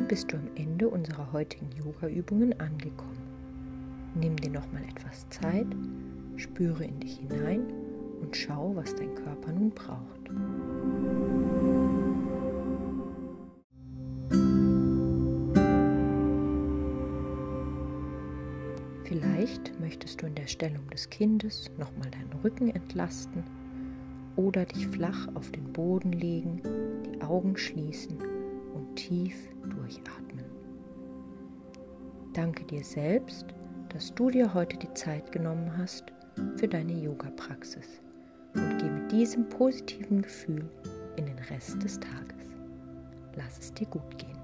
bist du am Ende unserer heutigen Yoga-Übungen angekommen. Nimm dir nochmal etwas Zeit, spüre in dich hinein und schau, was dein Körper nun braucht. Vielleicht möchtest du in der Stellung des Kindes nochmal deinen Rücken entlasten oder dich flach auf den Boden legen, die Augen schließen tief durchatmen. Danke dir selbst, dass du dir heute die Zeit genommen hast für deine Yoga-Praxis und geh mit diesem positiven Gefühl in den Rest des Tages. Lass es dir gut gehen.